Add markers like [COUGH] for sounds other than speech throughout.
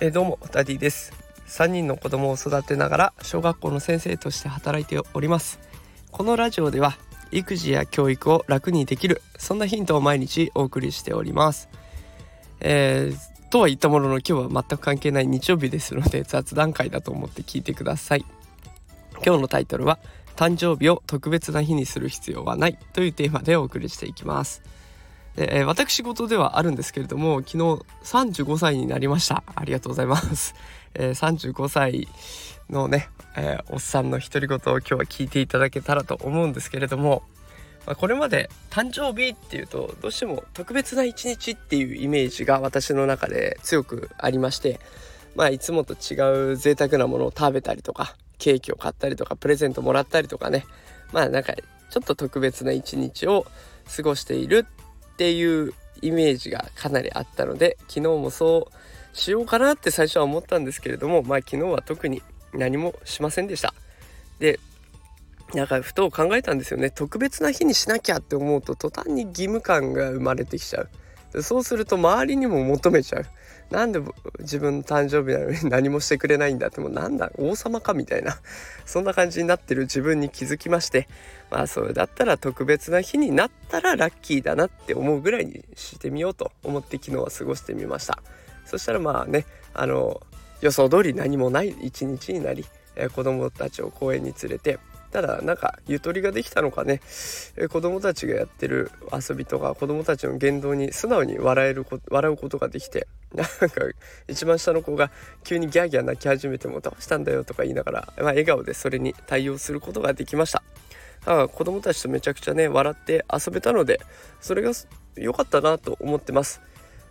えどうもダディです。3人の子供を育てながら小学校の先生として働いております。このラジオでは育児や教育を楽にできるそんなヒントを毎日お送りしております、えー、とは言ったものの今日は全く関係ない日曜日ですので雑談会だと思って聞いてください。今日のタイトルは誕生日を特別な日にする必要はないというテーマでお送りしていきます。で、えー、私事ではあるんですけれども昨日35歳になりました。ありがとうございます、[LAUGHS] えー、35歳のね、えー、おっさんの独り言を今日は聞いていただけたらと思うんですけれども、まあ、これまで誕生日っていうとどうしても特別な一日っていうイメージが私の中で強くありましてまあいつもと違う贅沢なものを食べたりとかケーキを買ったりとかプレゼントもらったりとかね。まあなんかちょっと特別な一日を過ごしているっていうイメージがかなりあったので昨日もそうしようかなって最初は思ったんですけれどもまあ昨日は特に何もしませんでした。でなんかふと考えたんですよね。特別な日にしなきゃって思うと途端に義務感が生まれてきちゃう。そうすると周りにも求めちゃう。なんで自分の誕生日なのに [LAUGHS] 何もしてくれないんだってもうなんだ王様かみたいな。そんな感じになってる。自分に気づきまして。まあそれだったら特別な日になったらラッキーだなって思うぐらいにしてみようと。思って昨日は過ごしてみました。そしたらまあねあの予想通り何もない一日になり、えー、子供たちを公園に連れてただなんかゆとりができたのかね、え、子供たちがやってる遊びとか子供たちの言動に素直に笑える笑うことができてなんか一番下の子が急にギャーギャー泣き始めてもどうしたんだよとか言いながら、まあ、笑顔でそれに対応することができました。だから子供たちとめちゃくちゃね笑って遊べたのでそれが良かったなと思ってます。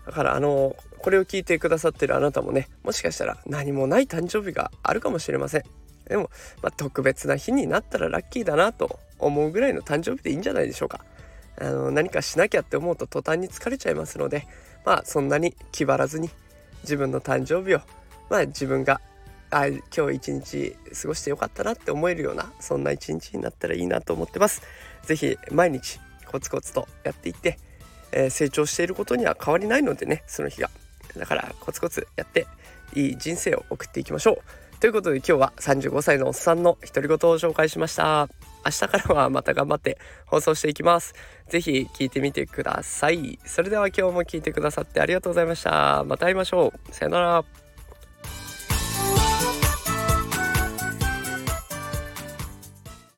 だからあのこれを聞いてくださってるあなたもねもしかしたら何もない誕生日があるかもしれません。でも、まあ、特別な日になったらラッキーだなと思うぐらいの誕生日でいいんじゃないでしょうか。あの何かしなきゃって思うと途端に疲れちゃいますのでまあそんなに気張らずに自分の誕生日をまあ自分があ今日一日過ごしてよかったなって思えるようなそんな一日になったらいいなと思ってます。是非毎日コツコツとやっていってえー、成長していることには変わりないのでねその日が。だからコツコツやっていい人生を送っていきましょう。ということで今日は35歳のおっさんの独り言を紹介しました。明日からはまた頑張って放送していきます。是非聞いてみてください。それでは今日も聞いてくださってありがとうございました。また会いましょう。さよなら。